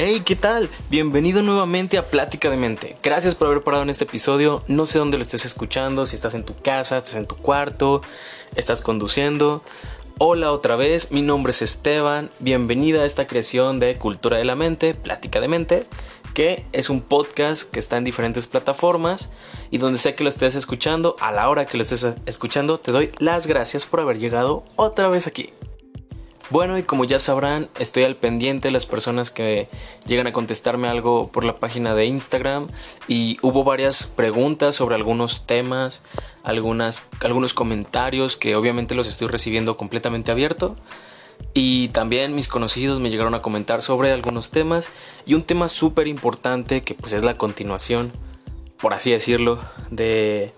Hey, ¿qué tal? Bienvenido nuevamente a Plática de Mente. Gracias por haber parado en este episodio. No sé dónde lo estés escuchando, si estás en tu casa, estás en tu cuarto, estás conduciendo. Hola otra vez, mi nombre es Esteban. Bienvenida a esta creación de Cultura de la Mente, Plática de Mente, que es un podcast que está en diferentes plataformas y donde sé que lo estés escuchando, a la hora que lo estés escuchando, te doy las gracias por haber llegado otra vez aquí. Bueno, y como ya sabrán, estoy al pendiente de las personas que llegan a contestarme algo por la página de Instagram y hubo varias preguntas sobre algunos temas, algunas, algunos comentarios que obviamente los estoy recibiendo completamente abierto. Y también mis conocidos me llegaron a comentar sobre algunos temas y un tema súper importante que pues es la continuación, por así decirlo, de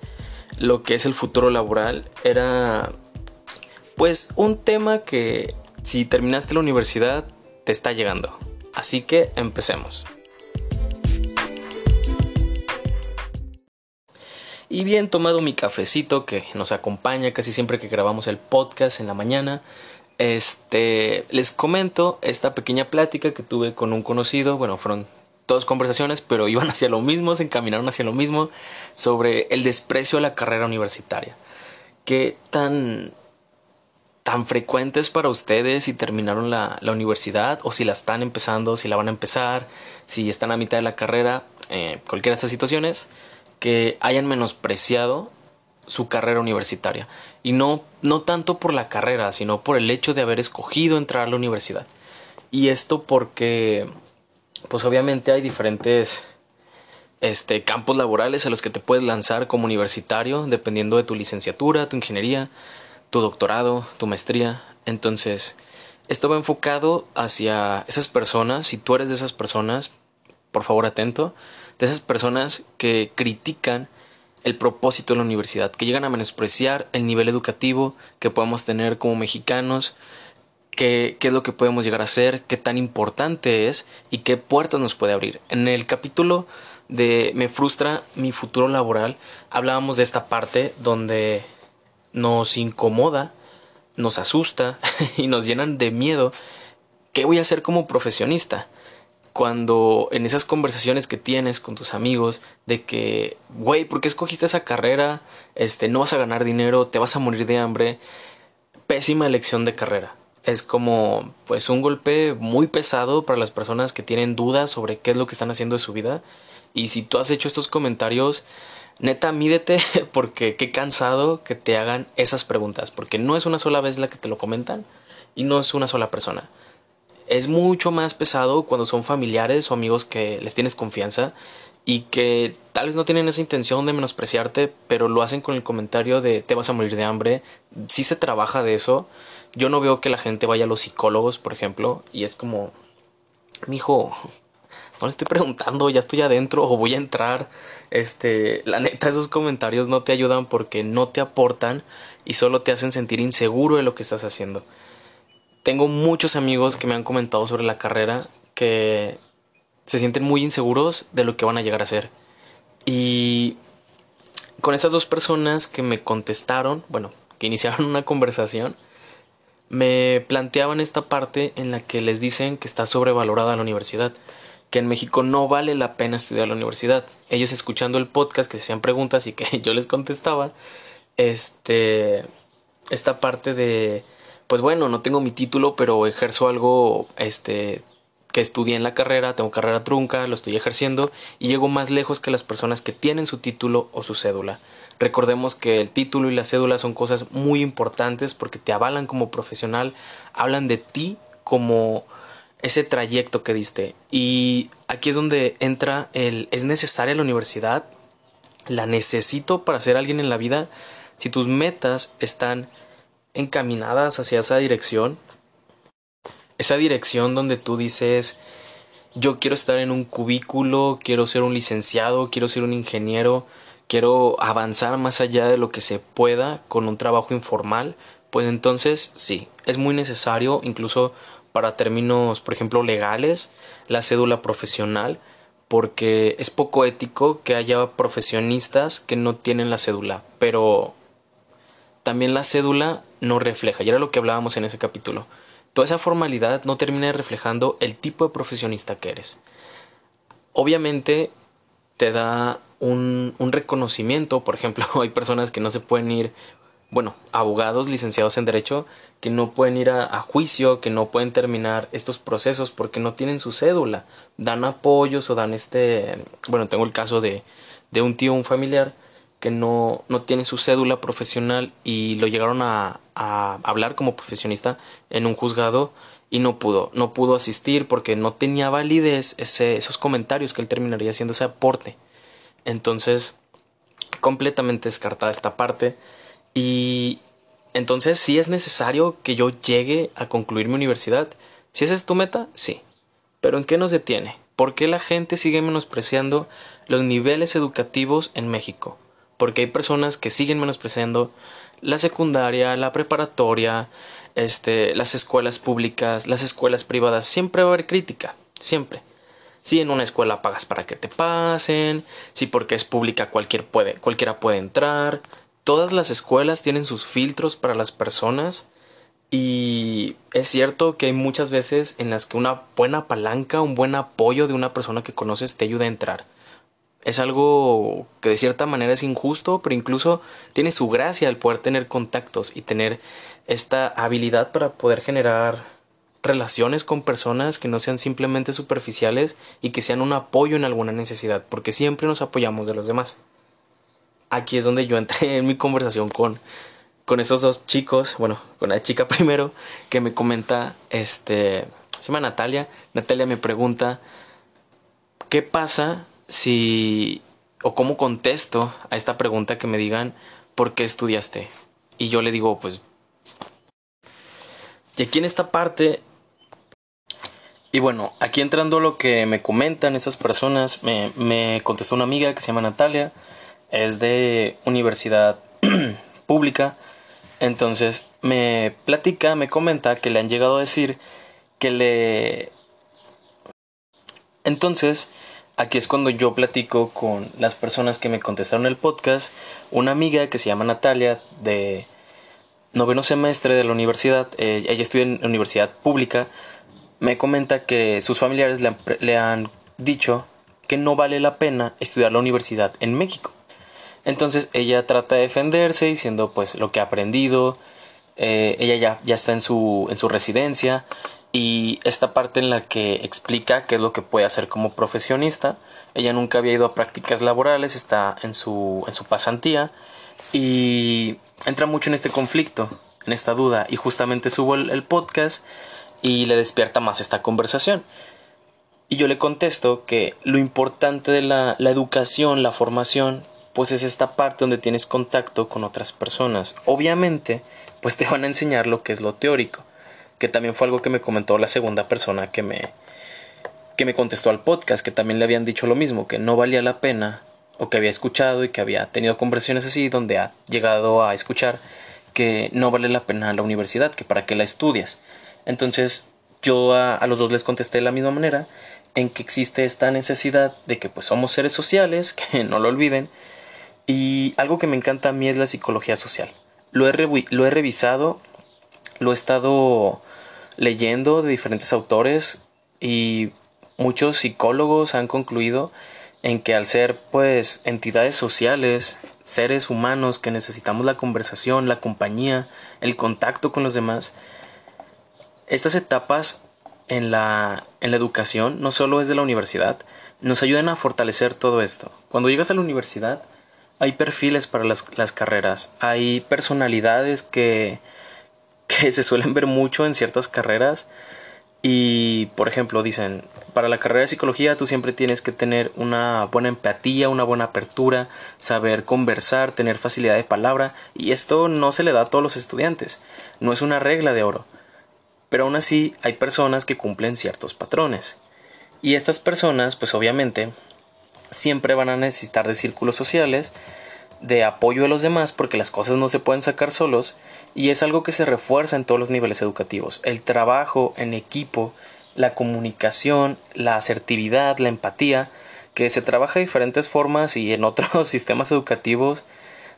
lo que es el futuro laboral. Era pues un tema que si terminaste la universidad, te está llegando. Así que empecemos. Y bien tomado mi cafecito que nos acompaña casi siempre que grabamos el podcast en la mañana. Este, les comento esta pequeña plática que tuve con un conocido, bueno, fueron dos conversaciones, pero iban hacia lo mismo, se encaminaron hacia lo mismo sobre el desprecio a la carrera universitaria. Qué tan tan frecuentes para ustedes si terminaron la, universidad o si la están empezando, si la van a empezar, si están a mitad de la carrera, eh, cualquiera de estas situaciones, que hayan menospreciado su carrera universitaria. Y no, no tanto por la carrera, sino por el hecho de haber escogido entrar a la universidad. Y esto porque, pues obviamente hay diferentes este, campos laborales a los que te puedes lanzar como universitario, dependiendo de tu licenciatura, tu ingeniería, tu doctorado, tu maestría. Entonces, esto va enfocado hacia esas personas, si tú eres de esas personas, por favor atento, de esas personas que critican el propósito de la universidad, que llegan a menospreciar el nivel educativo que podemos tener como mexicanos, qué, qué es lo que podemos llegar a ser, qué tan importante es y qué puertas nos puede abrir. En el capítulo de Me frustra mi futuro laboral hablábamos de esta parte donde nos incomoda, nos asusta y nos llenan de miedo. ¿Qué voy a hacer como profesionista? Cuando en esas conversaciones que tienes con tus amigos de que, güey, ¿por qué escogiste esa carrera? Este, no vas a ganar dinero, te vas a morir de hambre. Pésima elección de carrera. Es como, pues, un golpe muy pesado para las personas que tienen dudas sobre qué es lo que están haciendo de su vida. Y si tú has hecho estos comentarios, neta, mídete porque qué cansado que te hagan esas preguntas, porque no es una sola vez la que te lo comentan y no es una sola persona. Es mucho más pesado cuando son familiares o amigos que les tienes confianza y que tal vez no tienen esa intención de menospreciarte, pero lo hacen con el comentario de te vas a morir de hambre. Si se trabaja de eso. Yo no veo que la gente vaya a los psicólogos, por ejemplo, y es como, mijo, no le estoy preguntando, ya estoy adentro o voy a entrar. Este, la neta, esos comentarios no te ayudan porque no te aportan y solo te hacen sentir inseguro de lo que estás haciendo. Tengo muchos amigos que me han comentado sobre la carrera que se sienten muy inseguros de lo que van a llegar a ser. Y con esas dos personas que me contestaron, bueno, que iniciaron una conversación, me planteaban esta parte en la que les dicen que está sobrevalorada la universidad que en México no vale la pena estudiar la universidad. Ellos escuchando el podcast que se hacían preguntas y que yo les contestaba, este, esta parte de, pues bueno, no tengo mi título, pero ejerzo algo, este, que estudié en la carrera, tengo carrera trunca, lo estoy ejerciendo y llego más lejos que las personas que tienen su título o su cédula. Recordemos que el título y la cédula son cosas muy importantes porque te avalan como profesional, hablan de ti como ese trayecto que diste. Y aquí es donde entra el, ¿es necesaria la universidad? ¿La necesito para ser alguien en la vida? Si tus metas están encaminadas hacia esa dirección, esa dirección donde tú dices, yo quiero estar en un cubículo, quiero ser un licenciado, quiero ser un ingeniero, quiero avanzar más allá de lo que se pueda con un trabajo informal, pues entonces sí, es muy necesario incluso para términos, por ejemplo, legales, la cédula profesional, porque es poco ético que haya profesionistas que no tienen la cédula, pero también la cédula no refleja, y era lo que hablábamos en ese capítulo, toda esa formalidad no termina reflejando el tipo de profesionista que eres. Obviamente te da un, un reconocimiento, por ejemplo, hay personas que no se pueden ir, bueno, abogados licenciados en Derecho, que no pueden ir a, juicio, que no pueden terminar estos procesos porque no tienen su cédula. Dan apoyos o dan este, bueno, tengo el caso de, de un tío, un familiar, que no, no tiene su cédula profesional y lo llegaron a, a hablar como profesionista en un juzgado y no pudo, no pudo asistir porque no tenía validez ese, esos comentarios que él terminaría haciendo ese aporte. Entonces, completamente descartada esta parte y entonces sí es necesario que yo llegue a concluir mi universidad. Si esa es tu meta, sí. Pero ¿en qué nos detiene? ¿Por qué la gente sigue menospreciando los niveles educativos en México? porque hay personas que siguen menospreciando la secundaria, la preparatoria, este, las escuelas públicas, las escuelas privadas, siempre va a haber crítica, siempre. Si en una escuela pagas para que te pasen, si porque es pública cualquier puede, cualquiera puede entrar, todas las escuelas tienen sus filtros para las personas y es cierto que hay muchas veces en las que una buena palanca, un buen apoyo de una persona que conoces te ayuda a entrar es algo que de cierta manera es injusto, pero incluso tiene su gracia el poder tener contactos y tener esta habilidad para poder generar relaciones con personas que no sean simplemente superficiales y que sean un apoyo en alguna necesidad, porque siempre nos apoyamos de los demás. Aquí es donde yo entré en mi conversación con, con esos dos chicos, bueno, con la chica primero, que me comenta, este, se llama Natalia, Natalia me pregunta, ¿qué pasa si o cómo contesto a esta pregunta que me digan ¿por qué estudiaste? Y yo le digo, pues y aquí en esta parte y bueno, aquí entrando lo que me comentan esas personas, me, me contestó una amiga que se llama Natalia, es de universidad pública, entonces me platica, me comenta que le han llegado a decir que le... Entonces, Aquí es cuando yo platico con las personas que me contestaron el podcast. Una amiga que se llama Natalia, de noveno semestre de la universidad, eh, ella estudia en universidad pública, me comenta que sus familiares le han, dicho que no vale la pena estudiar la universidad en México. Entonces ella trata de defenderse diciendo pues lo que ha aprendido, eh, ella ya, ya está en su, en su residencia, y esta parte en la que explica qué es lo que puede hacer como profesionista. Ella nunca había ido a prácticas laborales, está en su, en su pasantía y entra mucho en este conflicto, en esta duda y justamente subo el, podcast y le despierta más esta conversación. Y yo le contesto que lo importante de la, la educación, la formación, pues es esta parte donde tienes contacto con otras personas. Obviamente, pues te van a enseñar lo que es lo teórico que también fue algo que me comentó la segunda persona que me, que me contestó al podcast, que también le habían dicho lo mismo, que no valía la pena, o que había escuchado y que había tenido conversaciones así, donde ha llegado a escuchar que no vale la pena la universidad, que para qué la estudias. Entonces yo a, a los dos les contesté de la misma manera, en que existe esta necesidad de que pues somos seres sociales, que no lo olviden, y algo que me encanta a mí es la psicología social. Lo he, lo he revisado, lo he estado leyendo de diferentes autores y muchos psicólogos han concluido en que al ser pues entidades sociales, seres humanos que necesitamos la conversación, la compañía, el contacto con los demás, estas etapas en la, en la educación, no solo es de la universidad, nos ayudan a fortalecer todo esto. Cuando llegas a la universidad, hay perfiles para las, las carreras, hay personalidades que que se suelen ver mucho en ciertas carreras. Y, por ejemplo, dicen, para la carrera de psicología tú siempre tienes que tener una buena empatía, una buena apertura, saber conversar, tener facilidad de palabra, y esto no se le da a todos los estudiantes, no es una regla de oro. Pero aún así hay personas que cumplen ciertos patrones. Y estas personas, pues obviamente, siempre van a necesitar de círculos sociales, de apoyo de los demás, porque las cosas no se pueden sacar solos, y es algo que se refuerza en todos los niveles educativos. El trabajo en equipo, la comunicación, la asertividad, la empatía, que se trabaja de diferentes formas y en otros sistemas educativos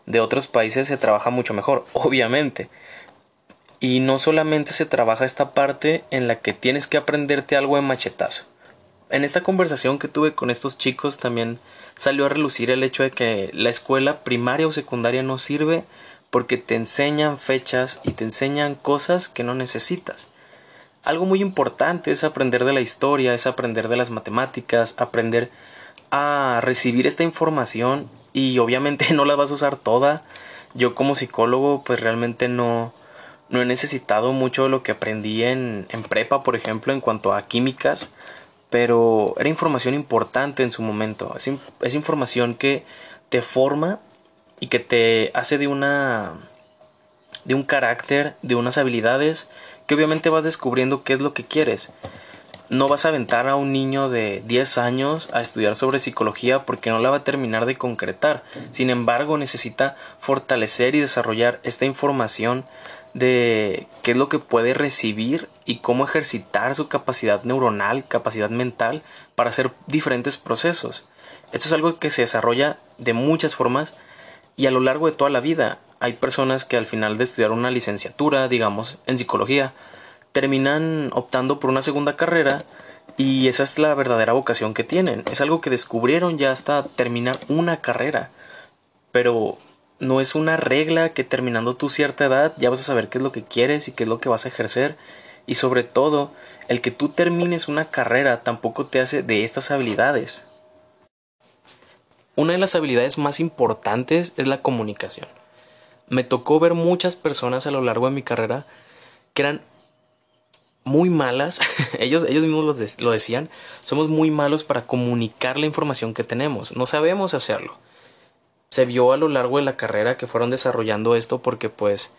de otros países se trabaja mucho mejor, obviamente. Y no solamente se trabaja esta parte en la que tienes que aprenderte algo de machetazo. En esta conversación que tuve con estos chicos también salió a relucir el hecho de que la escuela primaria o secundaria no sirve porque te enseñan fechas y te enseñan cosas que no necesitas. Algo muy importante es aprender de la historia, es aprender de las matemáticas, aprender a recibir esta información y obviamente no la vas a usar toda. Yo como psicólogo pues realmente no, no he necesitado mucho de lo que aprendí en, en prepa, por ejemplo, en cuanto a químicas, pero era información importante en su momento. Es, información que te forma y que te hace de una de un carácter, de unas habilidades que obviamente vas descubriendo qué es lo que quieres. No vas a aventar a un niño de 10 años a estudiar sobre psicología porque no la va a terminar de concretar. Sin embargo, necesita fortalecer y desarrollar esta información de qué es lo que puede recibir y cómo ejercitar su capacidad neuronal, capacidad mental para hacer diferentes procesos. Esto es algo que se desarrolla de muchas formas y a lo largo de toda la vida hay personas que al final de estudiar una licenciatura, digamos, en psicología, terminan optando por una segunda carrera y esa es la verdadera vocación que tienen. Es algo que descubrieron ya hasta terminar una carrera. Pero no es una regla que terminando tu cierta edad ya vas a saber qué es lo que quieres y qué es lo que vas a ejercer. Y sobre todo, el que tú termines una carrera tampoco te hace de estas habilidades. Una de las habilidades más importantes es la comunicación me tocó ver muchas personas a lo largo de mi carrera que eran muy malas, ellos, ellos mismos lo, decían, somos muy malos para comunicar la información que tenemos, no sabemos hacerlo. Se vio a lo largo de la carrera que fueron desarrollando esto porque pues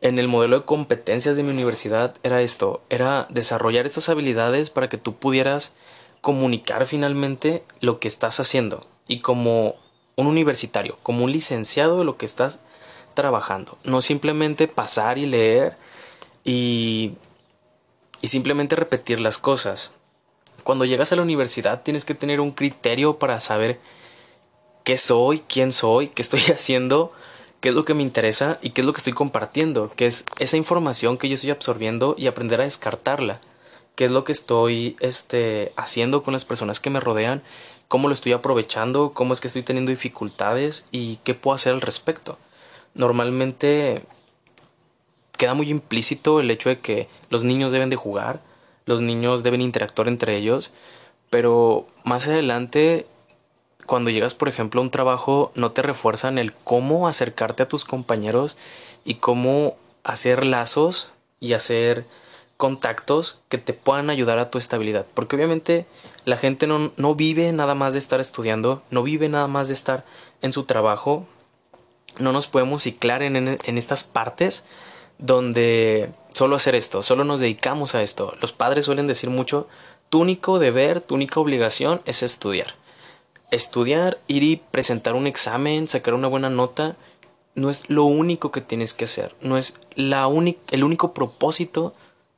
en el modelo de competencias de mi universidad era esto, era desarrollar estas habilidades para que tú pudieras comunicar finalmente lo que estás haciendo y como un universitario, como un licenciado de lo que estás trabajando. No simplemente pasar y leer y, y simplemente repetir las cosas. Cuando llegas a la universidad tienes que tener un criterio para saber qué soy, quién soy, qué estoy haciendo, qué es lo que me interesa y qué es lo que estoy compartiendo, que es esa información que yo estoy absorbiendo y aprender a descartarla, qué es lo que estoy este, haciendo con las personas que me rodean, cómo lo estoy aprovechando, cómo es que estoy teniendo dificultades y qué puedo hacer al respecto normalmente queda muy implícito el hecho de que los niños deben de jugar, los niños deben interactuar entre ellos, pero más adelante cuando llegas por ejemplo a un trabajo no te refuerzan el cómo acercarte a tus compañeros y cómo hacer lazos y hacer contactos que te puedan ayudar a tu estabilidad. Porque obviamente la gente no, no vive nada más de estar estudiando, no vive nada más de estar en su trabajo, no nos podemos ciclar en, en, estas partes donde solo hacer esto, solo nos dedicamos a esto. Los padres suelen decir mucho, tu único deber, tu única obligación es estudiar. Estudiar, ir y presentar un examen, sacar una buena nota, no es lo único que tienes que hacer, no es la el único propósito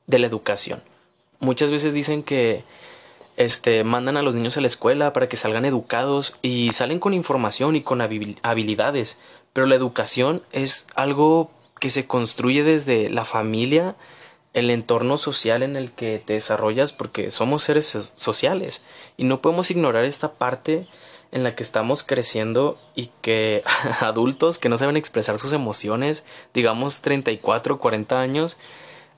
de la educación. Muchas veces dicen que este, mandan a los niños a la escuela para que salgan educados y salen con información y con habilidades, pero la educación es algo que se construye desde la familia, el entorno social en el que te desarrollas, porque somos seres sociales y no podemos ignorar esta parte en la que estamos creciendo y que adultos que no saben expresar sus emociones, digamos 34, 40 años,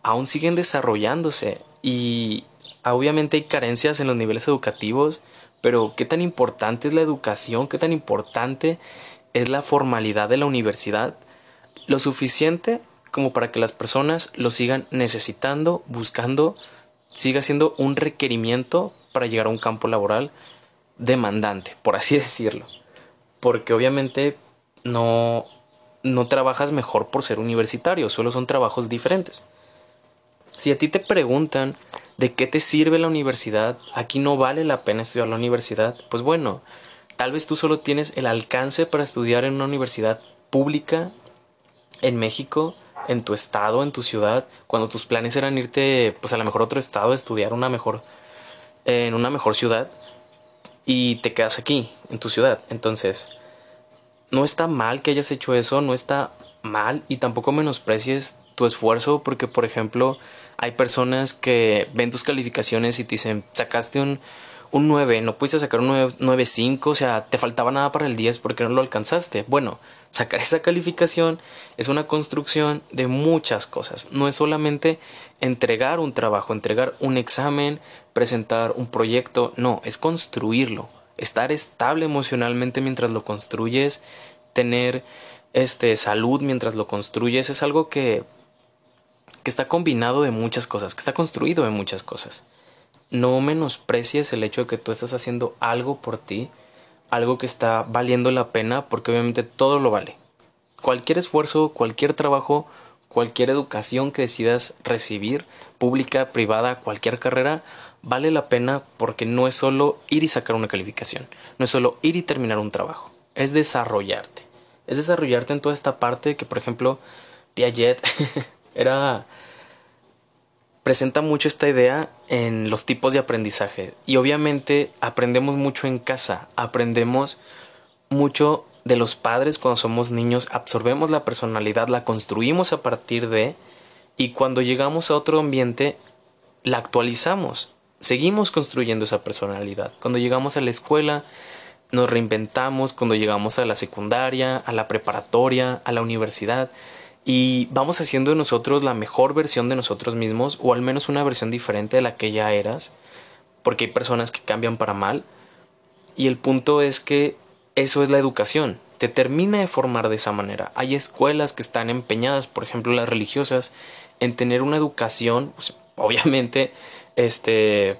aún siguen desarrollándose. Y obviamente hay carencias en los niveles educativos, pero qué tan importante es la educación, qué tan importante es la formalidad de la universidad. Lo suficiente como para que las personas lo sigan necesitando, buscando, siga siendo un requerimiento para llegar a un campo laboral demandante, por así decirlo. Porque obviamente no, no trabajas mejor por ser universitario, solo son trabajos diferentes. Si a ti te preguntan de qué te sirve la universidad, aquí no vale la pena estudiar la universidad, pues bueno, Tal vez tú solo tienes el alcance para estudiar en una universidad pública en México, en tu estado, en tu ciudad, cuando tus planes eran irte pues a lo mejor otro estado, estudiar una mejor en una mejor ciudad y te quedas aquí en tu ciudad. Entonces, no está mal que hayas hecho eso, no está mal y tampoco menosprecies tu esfuerzo porque, por ejemplo, hay personas que ven tus calificaciones y te dicen, sacaste un, un 9, no pudiste sacar un 9.5, o sea, te faltaba nada para el 10 porque no lo alcanzaste. Bueno, sacar esa calificación es una construcción de muchas cosas. No es solamente entregar un trabajo, entregar un examen, presentar un proyecto, no, es construirlo. Estar estable emocionalmente mientras lo construyes, tener este salud mientras lo construyes, es algo que que está combinado de muchas cosas, que está construido de muchas cosas. No menosprecies el hecho de que tú estás haciendo algo por ti, algo que está valiendo la pena, porque obviamente todo lo vale. Cualquier esfuerzo, cualquier trabajo, cualquier educación que decidas recibir, pública, privada, cualquier carrera, vale la pena porque no es solo ir y sacar una calificación, no es solo ir y terminar un trabajo, es desarrollarte. Es desarrollarte en toda esta parte que, por ejemplo, Piaget era presenta mucho esta idea en los tipos de aprendizaje. Y obviamente aprendemos mucho en casa, aprendemos mucho de los padres cuando somos niños, absorbemos la personalidad, la construimos a partir de y cuando llegamos a otro ambiente la actualizamos, seguimos construyendo esa personalidad. Cuando llegamos a la escuela nos reinventamos, cuando llegamos a la secundaria, a la preparatoria, a la universidad, y vamos haciendo nosotros la mejor versión de nosotros mismos o al menos una versión diferente de la que ya eras porque hay personas que cambian para mal. Y el punto es que eso es la educación. Te termina de formar de esa manera. Hay escuelas que están empeñadas por ejemplo las religiosas en tener una educación pues, obviamente este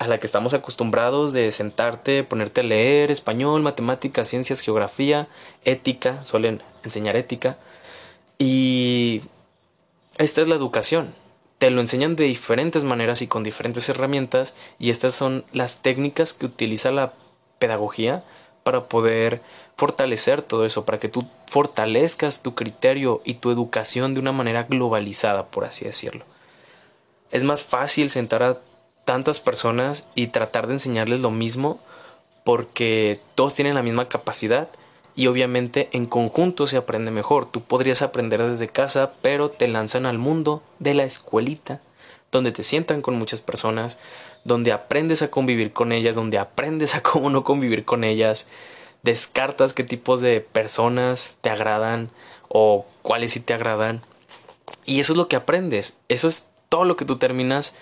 a la que estamos acostumbrados de sentarte, ponerte a leer español, matemáticas, ciencias, geografía, ética, suelen enseñar ética, y esta es la educación. Te lo enseñan de diferentes maneras y con diferentes herramientas y estas son las técnicas que utiliza la pedagogía para poder fortalecer todo eso, para que tú fortalezcas tu criterio y tu educación de una manera globalizada, por así decirlo. Es más fácil sentar a tantas personas y tratar de enseñarles lo mismo porque todos tienen la misma capacidad y obviamente en conjunto se aprende mejor. Tú podrías aprender desde casa, pero te lanzan al mundo de la escuelita, donde te sientan con muchas personas, donde aprendes a convivir con ellas, donde aprendes a cómo no convivir con ellas, descartas qué tipos de personas te agradan o cuáles sí te agradan. Y eso es lo que aprendes, eso es todo lo que tú terminas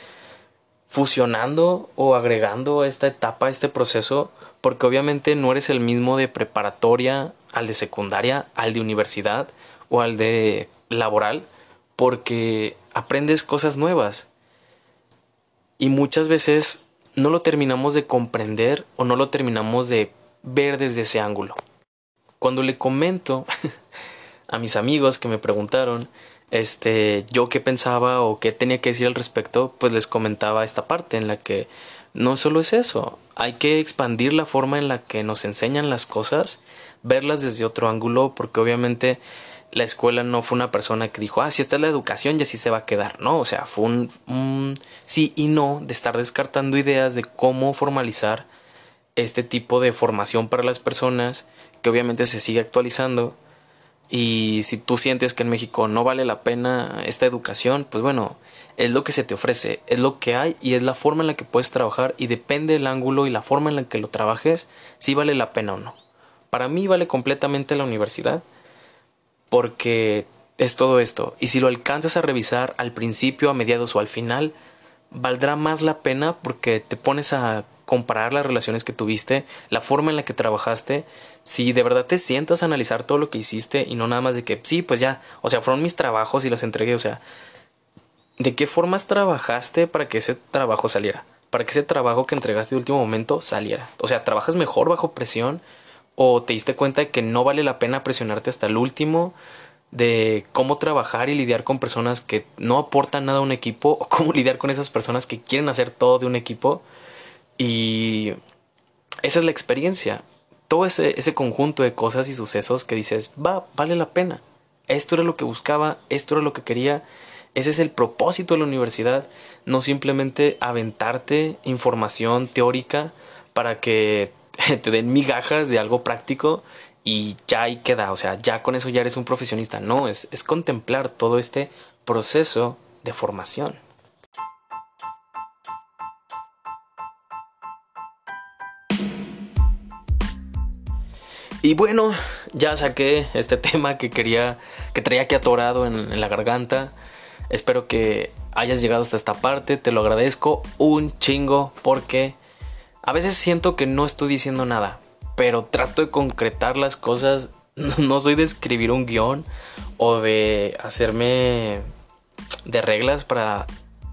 fusionando o agregando a esta etapa, a este proceso, porque obviamente no eres el mismo de preparatoria al de secundaria, al de universidad o al de laboral, porque aprendes cosas nuevas. Y muchas veces no lo terminamos de comprender o no lo terminamos de ver desde ese ángulo. Cuando le comento a mis amigos que me preguntaron este yo qué pensaba o qué tenía que decir al respecto, pues les comentaba esta parte en la que no solo es eso, hay que expandir la forma en la que nos enseñan las cosas, verlas desde otro ángulo, porque obviamente la escuela no fue una persona que dijo, ah, si esta es la educación y así se va a quedar, no, o sea, fue un, un sí y no de estar descartando ideas de cómo formalizar este tipo de formación para las personas, que obviamente se sigue actualizando, y si tú sientes que en México no vale la pena esta educación, pues bueno, es lo que se te ofrece, es lo que hay y es la forma en la que puedes trabajar y depende del ángulo y la forma en la que lo trabajes, si vale la pena o no. Para mí vale completamente la universidad porque es todo esto y si lo alcanzas a revisar al principio, a mediados o al final, valdrá más la pena porque te pones a comparar las relaciones que tuviste, la forma en la que trabajaste, si de verdad te sientas a analizar todo lo que hiciste y no nada más de que sí, pues ya, o sea, fueron mis trabajos y los entregué, o sea, ¿de qué formas trabajaste para que ese trabajo saliera? Para que ese trabajo que entregaste de último momento saliera. O sea, ¿trabajas mejor bajo presión? ¿O te diste cuenta de que no vale la pena presionarte hasta el último? de cómo trabajar y lidiar con personas que no aportan nada a un equipo o cómo lidiar con esas personas que quieren hacer todo de un equipo y esa es la experiencia. Todo ese, ese conjunto de cosas y sucesos que dices, va, vale la pena. Esto era lo que buscaba, esto era lo que quería. Ese es el propósito de la universidad, no simplemente aventarte información teórica para que te den migajas de algo práctico y ya ahí queda, o sea, ya con eso ya eres un profesionista. No, es, es contemplar todo este proceso de formación. Y bueno, ya saqué este tema que quería, que traía aquí atorado en, en la garganta. Espero que hayas llegado hasta esta parte, te lo agradezco un chingo porque a veces siento que no estoy diciendo nada, pero trato de concretar las cosas. No soy de escribir un guion o de hacerme de reglas para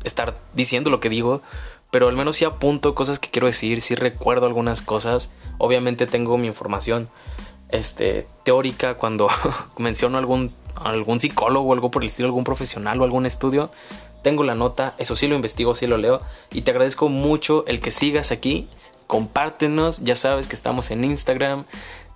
estar diciendo lo que digo, pero al menos sí apunto cosas que quiero decir, sí recuerdo algunas cosas. Obviamente tengo mi información este, teórica cuando menciono algún, algún psicólogo algo por el estilo, algún profesional o algún estudio. Tengo la nota, eso sí lo investigo, sí lo leo. Y te agradezco mucho el que sigas aquí. Compártenos, ya sabes que estamos en Instagram.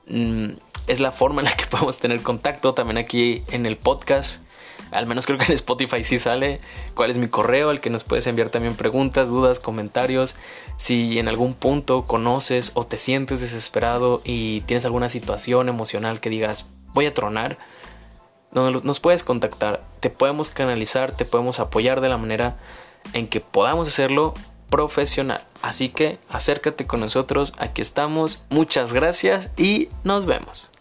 Mm, es la forma en la que podemos tener contacto. También aquí en el podcast al menos creo que en Spotify sí sale cuál es mi correo, al que nos puedes enviar también preguntas, dudas, comentarios. Si en algún punto conoces o te sientes desesperado y tienes alguna situación emocional que digas voy a tronar, nos puedes contactar, te podemos canalizar, te podemos apoyar de la manera en que podamos hacerlo profesional. Así que acércate con nosotros, aquí estamos, muchas gracias y nos vemos.